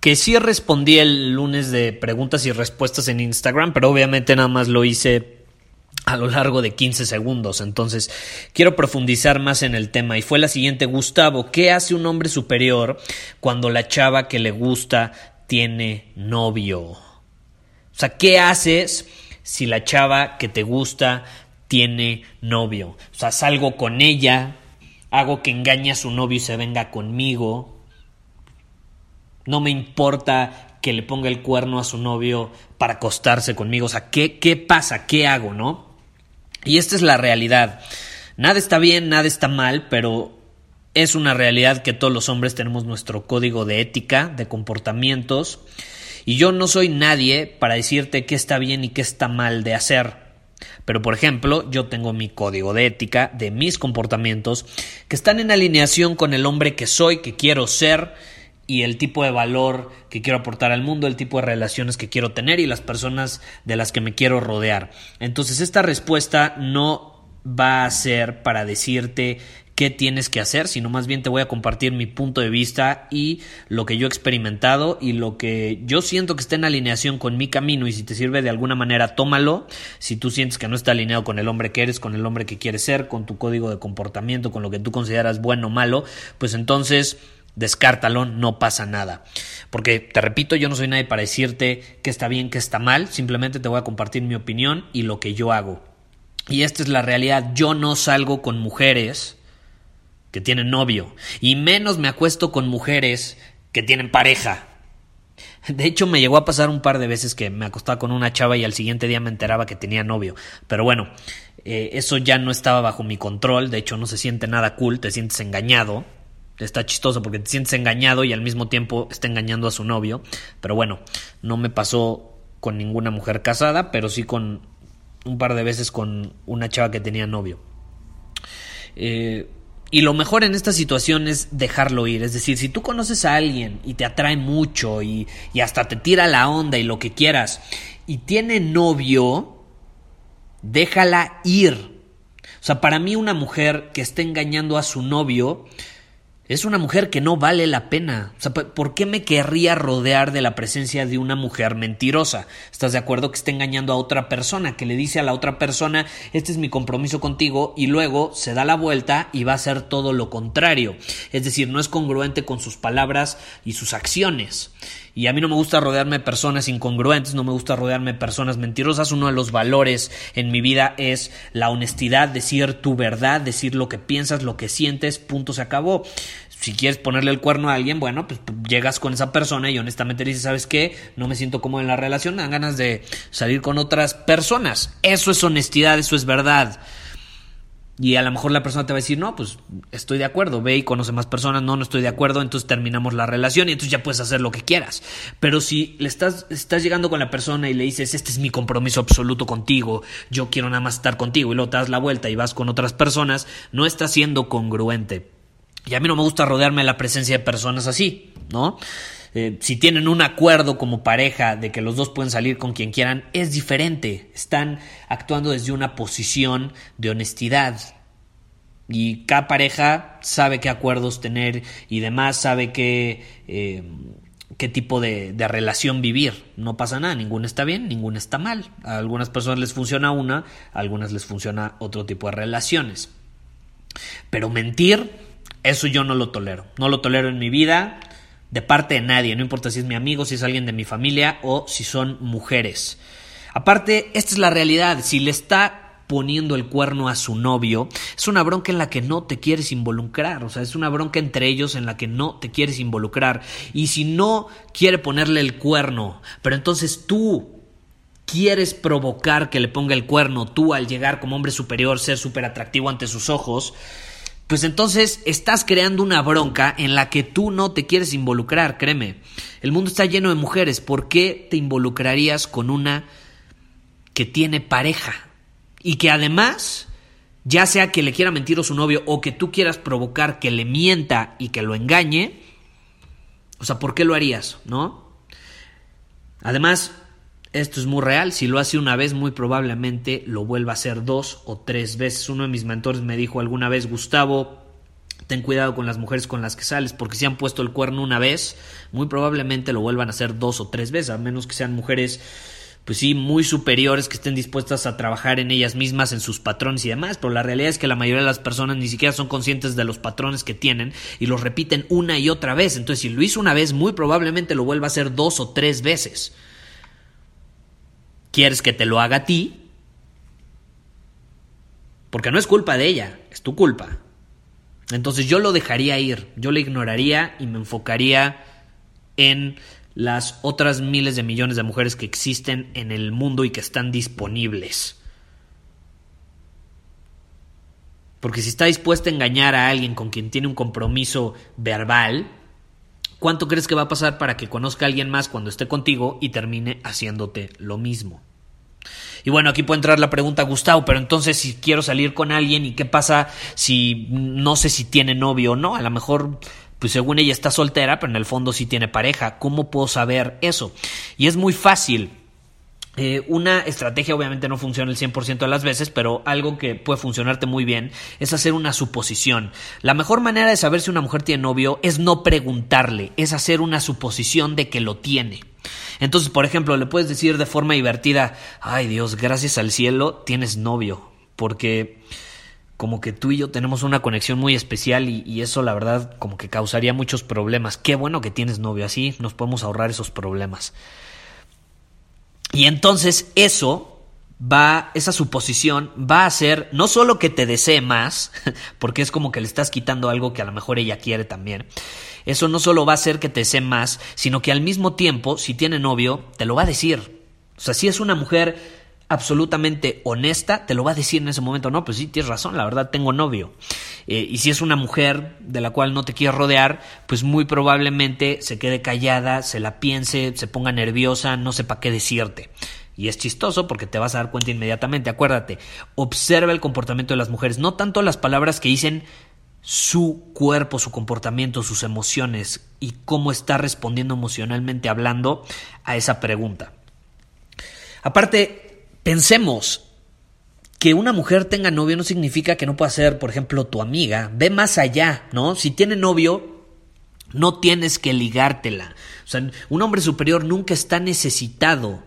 que sí respondí el lunes de preguntas y respuestas en Instagram, pero obviamente nada más lo hice a lo largo de 15 segundos. Entonces, quiero profundizar más en el tema. Y fue la siguiente, Gustavo, ¿qué hace un hombre superior cuando la chava que le gusta tiene novio? O sea, ¿qué haces si la chava que te gusta tiene novio? O sea, salgo con ella, hago que engañe a su novio y se venga conmigo. No me importa que le ponga el cuerno a su novio para acostarse conmigo. O sea, ¿qué, qué pasa? ¿Qué hago, no? Y esta es la realidad. Nada está bien, nada está mal, pero es una realidad que todos los hombres tenemos nuestro código de ética, de comportamientos. Y yo no soy nadie para decirte qué está bien y qué está mal de hacer. Pero, por ejemplo, yo tengo mi código de ética, de mis comportamientos, que están en alineación con el hombre que soy, que quiero ser, y el tipo de valor que quiero aportar al mundo, el tipo de relaciones que quiero tener y las personas de las que me quiero rodear. Entonces, esta respuesta no va a ser para decirte qué tienes que hacer, sino más bien te voy a compartir mi punto de vista y lo que yo he experimentado y lo que yo siento que está en alineación con mi camino y si te sirve de alguna manera, tómalo. Si tú sientes que no está alineado con el hombre que eres, con el hombre que quieres ser, con tu código de comportamiento, con lo que tú consideras bueno o malo, pues entonces descártalo, no pasa nada. Porque, te repito, yo no soy nadie para decirte que está bien, que está mal, simplemente te voy a compartir mi opinión y lo que yo hago. Y esta es la realidad, yo no salgo con mujeres que tienen novio, y menos me acuesto con mujeres que tienen pareja. De hecho, me llegó a pasar un par de veces que me acostaba con una chava y al siguiente día me enteraba que tenía novio. Pero bueno, eh, eso ya no estaba bajo mi control, de hecho no se siente nada cool, te sientes engañado. Está chistoso porque te sientes engañado y al mismo tiempo está engañando a su novio. Pero bueno, no me pasó con ninguna mujer casada, pero sí con un par de veces con una chava que tenía novio. Eh, y lo mejor en esta situación es dejarlo ir. Es decir, si tú conoces a alguien y te atrae mucho y, y hasta te tira la onda y lo que quieras, y tiene novio, déjala ir. O sea, para mí una mujer que esté engañando a su novio es una mujer que no vale la pena. ¿por qué me querría rodear de la presencia de una mujer mentirosa? ¿Estás de acuerdo que está engañando a otra persona, que le dice a la otra persona, este es mi compromiso contigo, y luego se da la vuelta y va a hacer todo lo contrario? Es decir, no es congruente con sus palabras y sus acciones. Y a mí no me gusta rodearme de personas incongruentes, no me gusta rodearme de personas mentirosas. Uno de los valores en mi vida es la honestidad, decir tu verdad, decir lo que piensas, lo que sientes, punto, se acabó. Si quieres ponerle el cuerno a alguien, bueno, pues llegas con esa persona y honestamente dices, ¿sabes qué? No me siento cómodo en la relación, me dan ganas de salir con otras personas. Eso es honestidad, eso es verdad. Y a lo mejor la persona te va a decir, no, pues estoy de acuerdo, ve y conoce más personas, no, no estoy de acuerdo, entonces terminamos la relación y entonces ya puedes hacer lo que quieras. Pero si le estás, estás llegando con la persona y le dices, este es mi compromiso absoluto contigo, yo quiero nada más estar contigo y luego te das la vuelta y vas con otras personas, no estás siendo congruente. Y a mí no me gusta rodearme de la presencia de personas así, ¿no? Eh, si tienen un acuerdo como pareja de que los dos pueden salir con quien quieran, es diferente. Están actuando desde una posición de honestidad. Y cada pareja sabe qué acuerdos tener y demás, sabe qué, eh, qué tipo de, de, relación vivir. No pasa nada, ninguna está bien, ninguna está mal. A algunas personas les funciona una, a algunas les funciona otro tipo de relaciones. Pero mentir, eso yo no lo tolero. No lo tolero en mi vida de parte de nadie, no importa si es mi amigo, si es alguien de mi familia o si son mujeres. Aparte, esta es la realidad, si le está poniendo el cuerno a su novio, es una bronca en la que no te quieres involucrar, o sea, es una bronca entre ellos en la que no te quieres involucrar. Y si no quiere ponerle el cuerno, pero entonces tú quieres provocar que le ponga el cuerno, tú al llegar como hombre superior, ser súper atractivo ante sus ojos, pues entonces estás creando una bronca en la que tú no te quieres involucrar, créeme. El mundo está lleno de mujeres, ¿por qué te involucrarías con una que tiene pareja? Y que además, ya sea que le quiera mentir a su novio o que tú quieras provocar que le mienta y que lo engañe, o sea, ¿por qué lo harías? ¿No? Además, esto es muy real. Si lo hace una vez, muy probablemente lo vuelva a hacer dos o tres veces. Uno de mis mentores me dijo alguna vez, Gustavo, ten cuidado con las mujeres con las que sales, porque si han puesto el cuerno una vez, muy probablemente lo vuelvan a hacer dos o tres veces, a menos que sean mujeres pues sí, muy superiores que estén dispuestas a trabajar en ellas mismas, en sus patrones y demás, pero la realidad es que la mayoría de las personas ni siquiera son conscientes de los patrones que tienen y los repiten una y otra vez. Entonces, si lo hizo una vez, muy probablemente lo vuelva a hacer dos o tres veces. ¿Quieres que te lo haga a ti? Porque no es culpa de ella, es tu culpa. Entonces yo lo dejaría ir, yo le ignoraría y me enfocaría en las otras miles de millones de mujeres que existen en el mundo y que están disponibles. Porque si está dispuesta a engañar a alguien con quien tiene un compromiso verbal, ¿Cuánto crees que va a pasar para que conozca a alguien más cuando esté contigo y termine haciéndote lo mismo? Y bueno, aquí puede entrar la pregunta, Gustavo, pero entonces si quiero salir con alguien y qué pasa si no sé si tiene novio o no, a lo mejor pues según ella está soltera, pero en el fondo sí tiene pareja. ¿Cómo puedo saber eso? Y es muy fácil. Eh, una estrategia obviamente no funciona el 100% de las veces, pero algo que puede funcionarte muy bien es hacer una suposición. La mejor manera de saber si una mujer tiene novio es no preguntarle, es hacer una suposición de que lo tiene. Entonces, por ejemplo, le puedes decir de forma divertida, ay Dios, gracias al cielo tienes novio, porque como que tú y yo tenemos una conexión muy especial y, y, eso la verdad como que causaría muchos problemas. Qué bueno que tienes novio, así nos podemos ahorrar esos problemas. Y entonces eso va, esa suposición va a hacer no solo que te desee más, porque es como que le estás quitando algo que a lo mejor ella quiere también. Eso no solo va a hacer que te desee más, sino que al mismo tiempo, si tiene novio, te lo va a decir. O sea, si es una mujer absolutamente honesta, te lo va a decir en ese momento, no, pues sí, tienes razón, la verdad tengo novio. Eh, y si es una mujer de la cual no te quieres rodear, pues muy probablemente se quede callada, se la piense, se ponga nerviosa, no sepa qué decirte. Y es chistoso porque te vas a dar cuenta inmediatamente. Acuérdate, observa el comportamiento de las mujeres, no tanto las palabras que dicen su cuerpo, su comportamiento, sus emociones y cómo está respondiendo emocionalmente hablando a esa pregunta. Aparte, Pensemos que una mujer tenga novio no significa que no pueda ser, por ejemplo, tu amiga. Ve más allá, ¿no? Si tiene novio, no tienes que ligártela. O sea, un hombre superior nunca está necesitado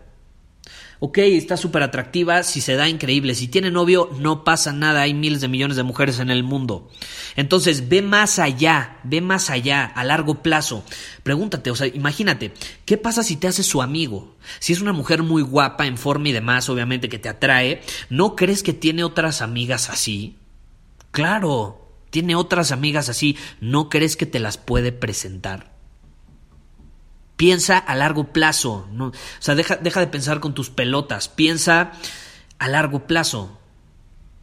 ok, está súper atractiva, si se da increíble, si tiene novio no pasa nada, hay miles de millones de mujeres en el mundo. Entonces, ve más allá, ve más allá, a largo plazo. Pregúntate, o sea, imagínate, ¿qué pasa si te haces su amigo? Si es una mujer muy guapa, en forma y demás, obviamente que te atrae, ¿no crees que tiene otras amigas así? Claro, tiene otras amigas así, ¿no crees que te las puede presentar? Piensa a largo plazo. ¿no? O sea, deja, deja de pensar con tus pelotas. Piensa a largo plazo.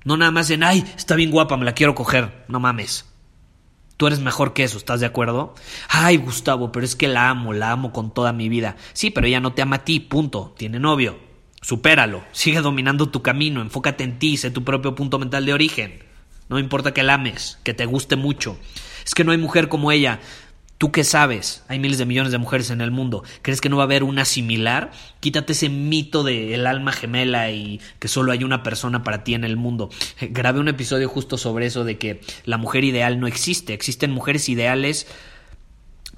No nada más en, ay, está bien guapa, me la quiero coger. No mames. Tú eres mejor que eso, ¿estás de acuerdo? Ay, Gustavo, pero es que la amo, la amo con toda mi vida. Sí, pero ella no te ama a ti, punto. Tiene novio. Supéralo. Sigue dominando tu camino. Enfócate en ti. Sé tu propio punto mental de origen. No importa que la ames, que te guste mucho. Es que no hay mujer como ella. ¿Tú qué sabes? Hay miles de millones de mujeres en el mundo. ¿Crees que no va a haber una similar? Quítate ese mito del alma gemela y que solo hay una persona para ti en el mundo. Grabé un episodio justo sobre eso de que la mujer ideal no existe. Existen mujeres ideales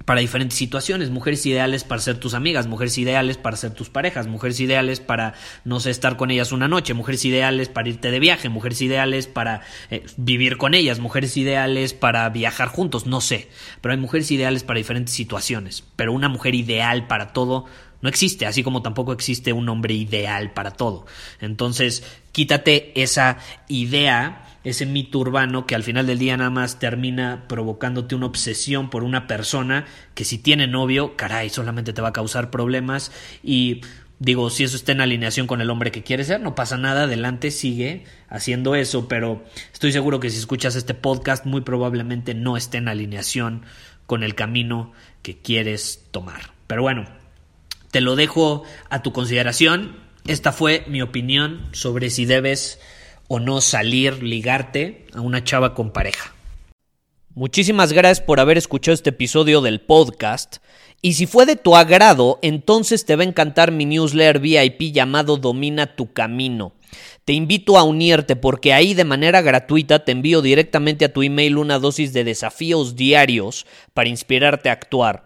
para diferentes situaciones, mujeres ideales para ser tus amigas, mujeres ideales para ser tus parejas, mujeres ideales para, no sé, estar con ellas una noche, mujeres ideales para irte de viaje, mujeres ideales para eh, vivir con ellas, mujeres ideales para viajar juntos, no sé, pero hay mujeres ideales para diferentes situaciones, pero una mujer ideal para todo no existe, así como tampoco existe un hombre ideal para todo. Entonces, quítate esa idea ese mito urbano que al final del día nada más termina provocándote una obsesión por una persona que si tiene novio, caray, solamente te va a causar problemas y digo, si eso está en alineación con el hombre que quieres ser, no pasa nada, adelante, sigue haciendo eso, pero estoy seguro que si escuchas este podcast muy probablemente no esté en alineación con el camino que quieres tomar. Pero bueno, te lo dejo a tu consideración. Esta fue mi opinión sobre si debes o no salir, ligarte a una chava con pareja. Muchísimas gracias por haber escuchado este episodio del podcast. Y si fue de tu agrado, entonces te va a encantar mi newsletter VIP llamado Domina tu Camino. Te invito a unirte porque ahí de manera gratuita te envío directamente a tu email una dosis de desafíos diarios para inspirarte a actuar.